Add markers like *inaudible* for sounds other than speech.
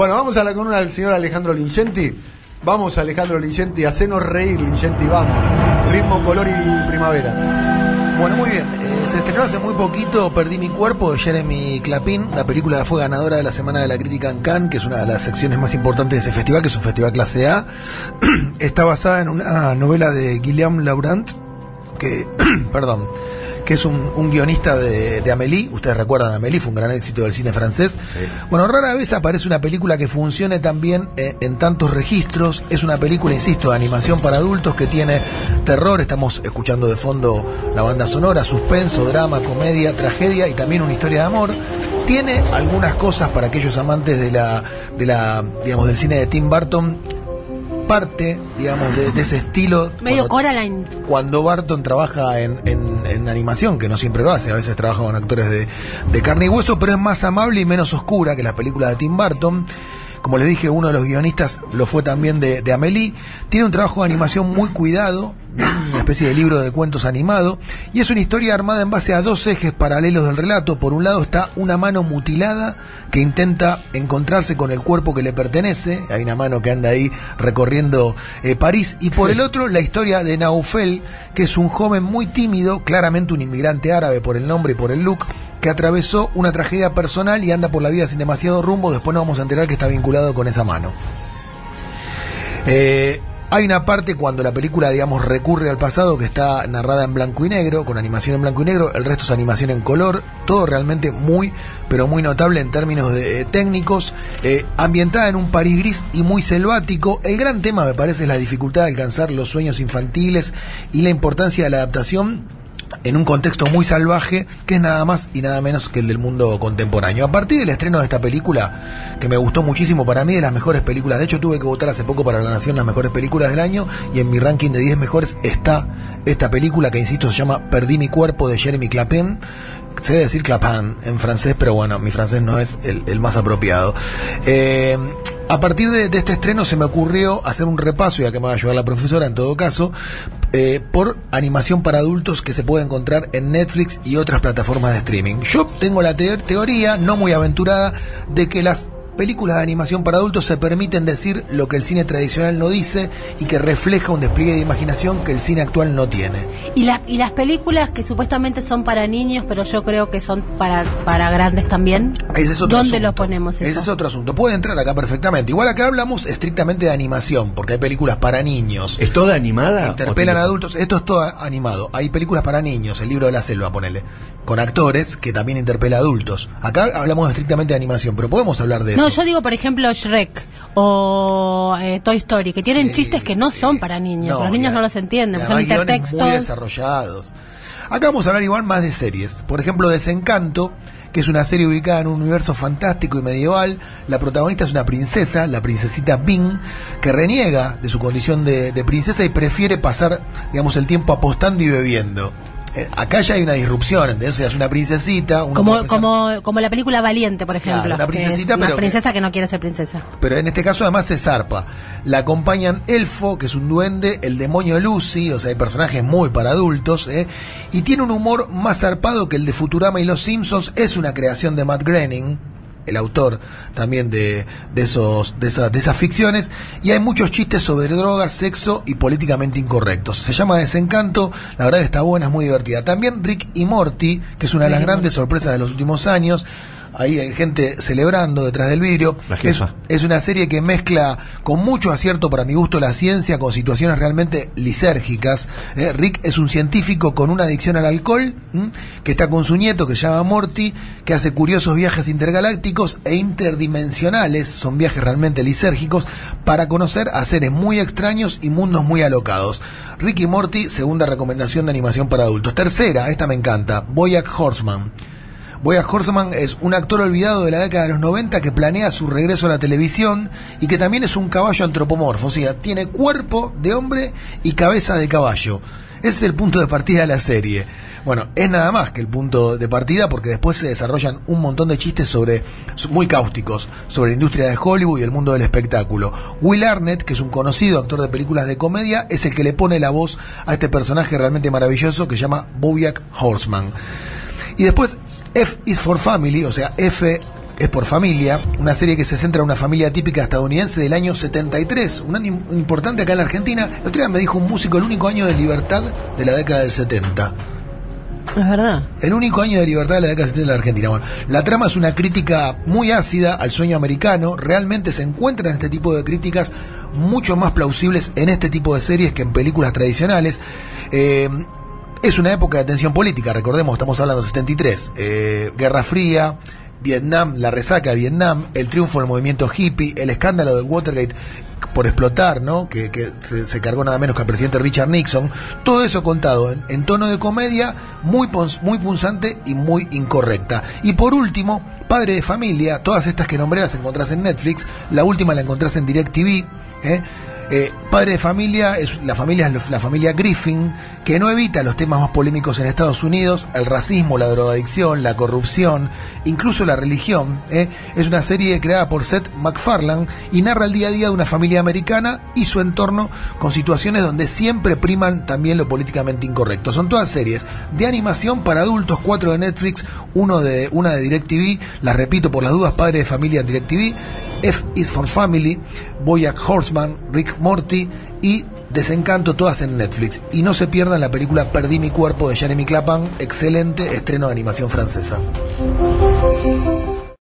Bueno, vamos a la columna del señor Alejandro Lincenti. Vamos, Alejandro Lincenti, hacenos reír, Lincenti, vamos. Ritmo, color y primavera. Bueno, muy bien. Eh, se estrenó hace muy poquito Perdí mi cuerpo de Jeremy Clapin, una película fue ganadora de la Semana de la Crítica en Cannes, que es una de las secciones más importantes de ese festival, que es un festival clase A. *clears throat* Está basada en una novela de Guillaume Laurent, que, *clears throat* perdón, que es un, un guionista de, de, Amélie. Ustedes recuerdan Amélie, fue un gran éxito del cine francés. Sí. Bueno, rara vez aparece una película que funcione también eh, en tantos registros. Es una película, insisto, de animación para adultos que tiene terror. Estamos escuchando de fondo la banda sonora, suspenso, drama, comedia, tragedia y también una historia de amor. Tiene algunas cosas para aquellos amantes de la, de la, digamos, del cine de Tim Burton parte, digamos, de, de ese estilo. Medio cuando, Coraline. Cuando Barton trabaja en, en, en, animación, que no siempre lo hace, a veces trabaja con actores de, de carne y hueso, pero es más amable y menos oscura que las películas de Tim Burton. Como les dije, uno de los guionistas lo fue también de, de Amélie. Tiene un trabajo de animación muy cuidado, una especie de libro de cuentos animado, y es una historia armada en base a dos ejes paralelos del relato. Por un lado está una mano mutilada que intenta encontrarse con el cuerpo que le pertenece, hay una mano que anda ahí recorriendo eh, París, y por el otro la historia de Naufel, que es un joven muy tímido, claramente un inmigrante árabe por el nombre y por el look, que atravesó una tragedia personal y anda por la vida sin demasiado rumbo, después nos vamos a enterar que está vinculado con esa mano. Eh, hay una parte cuando la película, digamos, recurre al pasado que está narrada en blanco y negro, con animación en blanco y negro, el resto es animación en color, todo realmente muy, pero muy notable en términos de, eh, técnicos, eh, ambientada en un París gris y muy selvático. El gran tema, me parece, es la dificultad de alcanzar los sueños infantiles y la importancia de la adaptación en un contexto muy salvaje que es nada más y nada menos que el del mundo contemporáneo. A partir del estreno de esta película, que me gustó muchísimo, para mí de las mejores películas, de hecho tuve que votar hace poco para La Nación las mejores películas del año y en mi ranking de 10 mejores está esta película que insisto se llama Perdí mi cuerpo de Jeremy Clapin. Se debe decir Clapin en francés, pero bueno, mi francés no es el, más apropiado. Eh, a partir de, de, este estreno se me ocurrió hacer un repaso, ya que me va a ayudar la profesora en todo caso, eh, por animación para adultos que se puede encontrar en Netflix y otras plataformas de streaming. Yo tengo la te teoría, no muy aventurada, de que las películas de animación para adultos se permiten decir lo que el cine tradicional no dice y que refleja un despliegue de imaginación que el cine actual no tiene. Y, la, y las películas que supuestamente son para niños, pero yo creo que son para, para grandes también. Ese es otro ¿Dónde asunto. lo ponemos eso? Ese es otro asunto. Puede entrar acá perfectamente. Igual acá hablamos estrictamente de animación, porque hay películas para niños. ¿Es toda animada? Interpelan a adultos. Esto es todo animado. Hay películas para niños, el libro de la selva, ponele. Con actores que también interpela a adultos. Acá hablamos estrictamente de animación, pero podemos hablar de no, eso. Yo digo, por ejemplo, Shrek o eh, Toy Story, que tienen Sí, chistes que no son para niños. No, los niños no los entienden, son intertextos. muy desarrollados. Acá vamos a hablar igual más de series. Por ejemplo, Desencanto, que es una serie ubicada en un universo fantástico y medieval. La protagonista es una princesa, la princesita Bing, que reniega de su condición de, de princesa y prefiere pasar, digamos, el tiempo apostando y bebiendo. Eh, acá ya hay una disrupción, ¿entendés? O sea, es una princesita. Como, pensar- como, como la película Valiente, por ejemplo. Claro, una que princesita, una pero que- princesa que no quiere ser princesa. pero en este caso además se zarpa. La acompañan Elfo, que es un duende, el demonio Lucy, o sea, hay personajes muy para adultos, ¿eh? y tiene un humor más zarpado que el de Futurama y Los Simpsons, es una creación de Matt Groening, el autor también de, de, esos, de, esas, de esas ficciones, y hay muchos chistes sobre drogas, sexo y políticamente incorrectos. Se llama Desencanto, la verdad que está buena, es muy divertida. También Rick y Morty, que es una de las grandes sorpresas de los últimos años, Ahí hay gente celebrando detrás del vidrio. La Es, una serie que mezcla con mucho acierto para mi gusto la ciencia con situaciones realmente lisérgicas. Eh, Rick es un científico con una adicción al alcohol ¿m? que está con su nieto que se llama Morty, que hace curiosos viajes intergalácticos e interdimensionales, son viajes realmente lisérgicos, para conocer a seres muy extraños y mundos muy alocados. Rick y Morty, segunda recomendación de animación para adultos. Tercera, esta me encanta, Boyack Horseman. Boyack Horseman es un actor olvidado de la década de los 90 que planea su regreso a la televisión y que también es un caballo antropomorfo, o sea, tiene cuerpo de hombre y cabeza de caballo. Ese es el punto de partida de la serie. Bueno, es nada más que el punto de partida porque después se desarrollan un montón de chistes sobre muy cáusticos sobre la industria de Hollywood y el mundo del espectáculo. Will Arnett, que es un conocido actor de películas de comedia, es el que le pone la voz a este personaje realmente maravilloso que se llama Bojack Horseman. Y después F is for Family, o sea, F es por familia, una serie que se centra en una familia típica estadounidense del año 73, un año importante acá en la Argentina. El otro día me dijo un músico el único año de libertad de la década del 70. Es verdad. El único año de libertad de la década del 70 en la Argentina. Bueno, la trama es una crítica muy ácida al sueño americano. Realmente se encuentran este tipo de críticas mucho más plausibles en este tipo de series que en películas tradicionales. Eh, es una época de tensión política, recordemos, estamos hablando de 73. Eh, Guerra Fría, Vietnam, la resaca de Vietnam, el triunfo del movimiento hippie, el escándalo del Watergate por explotar, ¿no? Que, que se, cargó nada menos que al presidente Richard Nixon. Todo eso contado en, en tono de comedia, muy, muy punzante y muy incorrecta. Y por último, Padre de Familia, todas estas que nombré las encontrás en Netflix, la última la encontrás en DirecTV, ¿eh? Eh, padre de familia es la familia es la familia Griffin que no evita los temas más polémicos en Estados Unidos el racismo la drogadicción la corrupción incluso la religión eh. es una serie creada por Seth MacFarlane y narra el día a día de una familia americana y su entorno con situaciones donde siempre priman también lo políticamente incorrecto son todas series de animación para adultos cuatro de Netflix uno de una de DirecTV las repito por las dudas padre de familia en DirecTV F is for Family, Boyack Horseman, Rick Morty y Desencanto, todas en Netflix. Y no se pierdan la película Perdí mi cuerpo de Jeremy Clapham, excelente estreno de animación francesa.